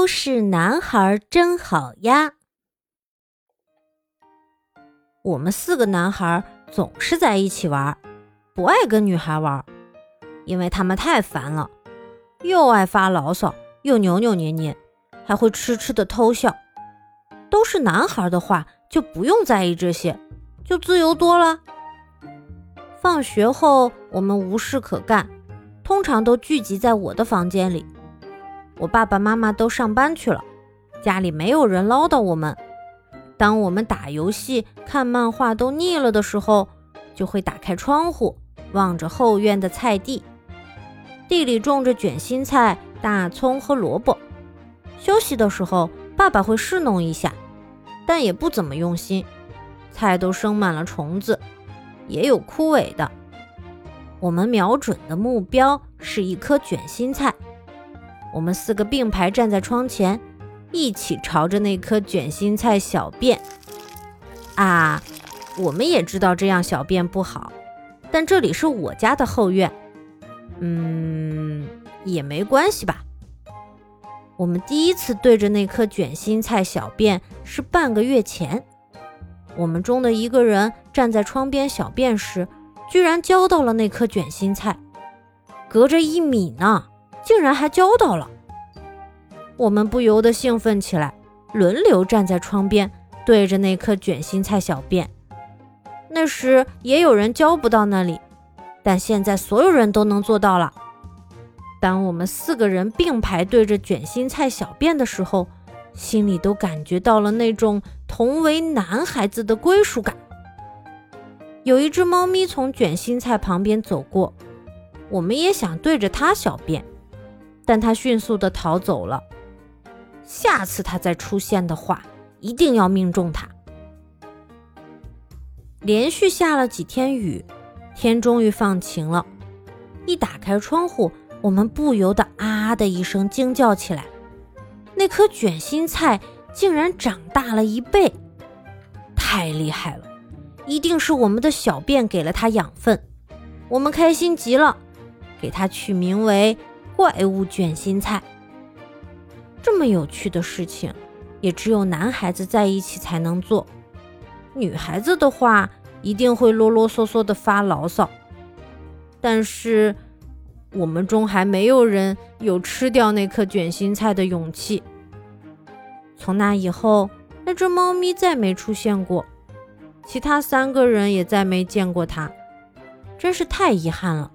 都是男孩真好呀！我们四个男孩总是在一起玩，不爱跟女孩玩，因为他们太烦了，又爱发牢骚，又扭扭捏捏，还会痴痴的偷笑。都是男孩的话，就不用在意这些，就自由多了。放学后，我们无事可干，通常都聚集在我的房间里。我爸爸妈妈都上班去了，家里没有人唠叨我们。当我们打游戏、看漫画都腻了的时候，就会打开窗户，望着后院的菜地，地里种着卷心菜、大葱和萝卜。休息的时候，爸爸会侍弄一下，但也不怎么用心，菜都生满了虫子，也有枯萎的。我们瞄准的目标是一颗卷心菜。我们四个并排站在窗前，一起朝着那颗卷心菜小便。啊，我们也知道这样小便不好，但这里是我家的后院，嗯，也没关系吧。我们第一次对着那颗卷心菜小便是半个月前。我们中的一个人站在窗边小便时，居然浇到了那颗卷心菜，隔着一米呢。竟然还交到了，我们不由得兴奋起来，轮流站在窗边对着那颗卷心菜小便。那时也有人交不到那里，但现在所有人都能做到了。当我们四个人并排对着卷心菜小便的时候，心里都感觉到了那种同为男孩子的归属感。有一只猫咪从卷心菜旁边走过，我们也想对着它小便。但他迅速的逃走了。下次他再出现的话，一定要命中他。连续下了几天雨，天终于放晴了。一打开窗户，我们不由得啊的一声惊叫起来。那颗卷心菜竟然长大了一倍，太厉害了！一定是我们的小便给了它养分。我们开心极了，给它取名为。怪物卷心菜，这么有趣的事情，也只有男孩子在一起才能做。女孩子的话，一定会啰啰嗦嗦的发牢骚。但是，我们中还没有人有吃掉那颗卷心菜的勇气。从那以后，那只猫咪再没出现过，其他三个人也再没见过它，真是太遗憾了。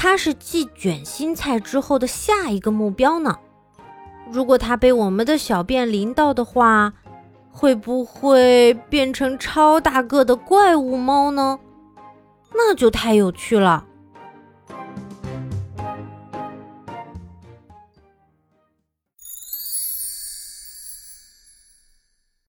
它是继卷心菜之后的下一个目标呢。如果它被我们的小便淋到的话，会不会变成超大个的怪物猫呢？那就太有趣了。